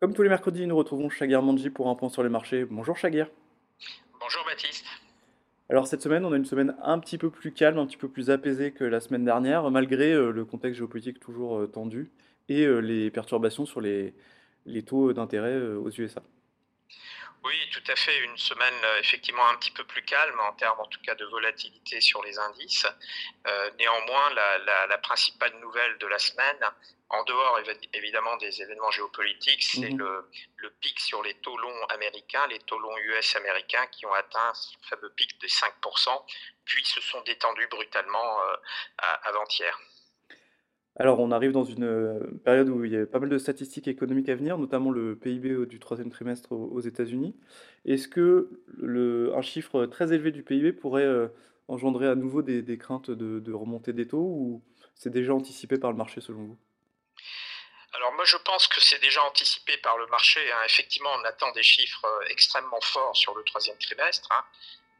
Comme tous les mercredis, nous retrouvons Shagir Manji pour un point sur les marchés. Bonjour Shagir. Bonjour Baptiste. Alors cette semaine, on a une semaine un petit peu plus calme, un petit peu plus apaisée que la semaine dernière, malgré euh, le contexte géopolitique toujours euh, tendu et euh, les perturbations sur les, les taux d'intérêt aux USA. Oui, tout à fait. Une semaine euh, effectivement un petit peu plus calme en termes en tout cas de volatilité sur les indices. Euh, néanmoins, la, la- la principale nouvelle de la semaine, en dehors évi- évidemment des événements géopolitiques, c'est Mhm. le, le pic sur les taux longs américains, les taux longs US américains qui ont atteint ce fameux pic de 5%, puis se sont détendus brutalement euh, avant-hier. Alors on arrive dans une euh, période où il y a pas mal de statistiques économiques à venir, notamment le PIB du troisième trimestre aux, États-Unis. Est-ce que un chiffre très élevé du PIB pourrait euh, engendrer à nouveau des, craintes de, remontée des taux ou c'est déjà anticipé par le marché selon vous? Alors moi je pense que c'est déjà anticipé par le marché. hein. Effectivement, on attend des chiffres euh, extrêmement forts sur le troisième trimestre. hein.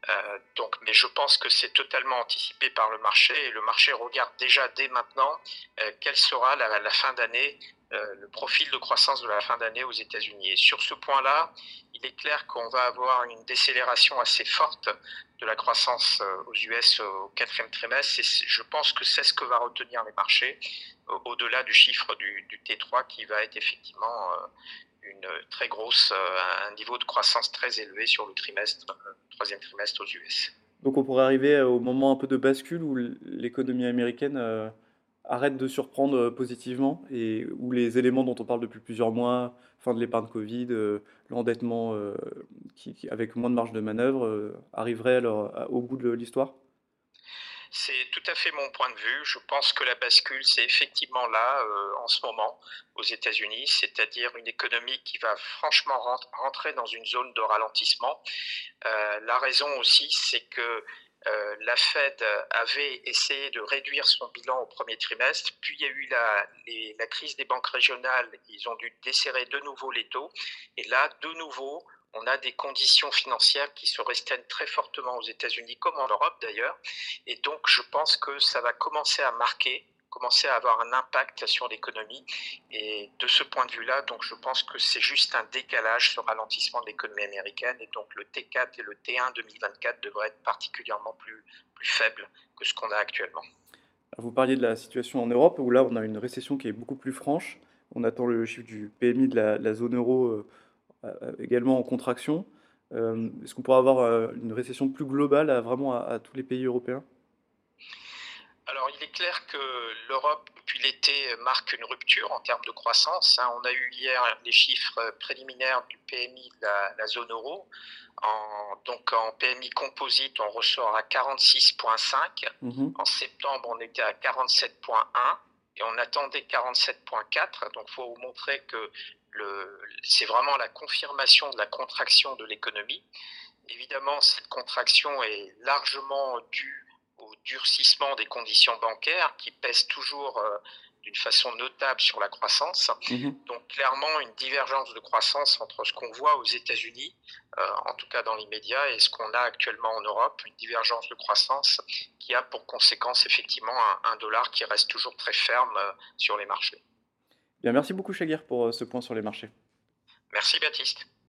Euh, donc, mais je pense que c'est totalement anticipé par le marché et le marché regarde déjà dès maintenant euh, quelle sera la, fin d'année, euh, le profil de croissance de la fin d'année aux États-Unis. Et sur ce point-là, il est clair qu'on va avoir une décélération assez forte de la croissance euh, aux US au quatrième trimestre. Et je pense que c'est ce que va retenir les marchés au- au-delà du chiffre du, du T3 qui va être effectivement une très grosse, un niveau de croissance très élevé sur le trimestre, trimestre US. Donc on pourrait arriver euh, au moment un peu de bascule où l'économie américaine euh, arrête de surprendre euh, positivement et où les éléments dont on parle depuis plusieurs mois, fin de l'épargne Covid, l'endettement qui, avec moins de marge de manœuvre, arriveraient alors au bout de l'histoire? C'est tout à fait mon point de vue. Je pense que la bascule, c'est effectivement là, euh, en ce moment, aux États-Unis, c'est-à-dire une économie qui va franchement rent- rentrer dans une zone de ralentissement. Euh, la raison aussi, c'est que euh, la Fed avait essayé de réduire son bilan au premier trimestre, puis il y a eu la, la crise des banques régionales, ils ont dû desserrer de nouveau les taux, et là, de nouveau, on a des conditions financières qui se restreignent très fortement aux États-Unis, comme en Europe d'ailleurs, et donc je pense que ça va commencer à marquer, commencer à avoir un impact sur l'économie, et de ce point de vue-là, donc je pense que c'est juste un décalage, ce ralentissement de l'économie américaine, et donc le T4 et le T1 2024 devraient être particulièrement plus, plus faibles que ce qu'on a actuellement. Vous parliez de la situation en Europe où là on a une récession qui est beaucoup plus franche. On attend le chiffre du PMI de la, zone euro euh, également en contraction. Euh, est-ce qu'on pourrait avoir euh, une récession plus globale à, vraiment à à tous les pays européens? Alors, il est clair que l'Europe, depuis l'été, marque une rupture en termes de croissance. hein. On a eu hier les chiffres préliminaires du PMI de la, la zone euro. En, donc, en PMI composite, on ressort à 46,5. Mhm. En septembre, on était à 47,1 et on attendait 47,4. Donc, il faut montrer que c'est vraiment la confirmation de la contraction de l'économie. Évidemment, cette contraction est largement due durcissement des conditions bancaires qui pèsent toujours euh, d'une façon notable sur la croissance. Mhm. Donc clairement une divergence de croissance entre ce qu'on voit aux États-Unis, euh, en tout cas dans l'immédiat, et ce qu'on a actuellement en Europe, une divergence de croissance qui a pour conséquence effectivement un, un dollar qui reste toujours très ferme euh, sur les marchés. Bien, merci beaucoup Chagir pour ce point sur les marchés. Merci Baptiste.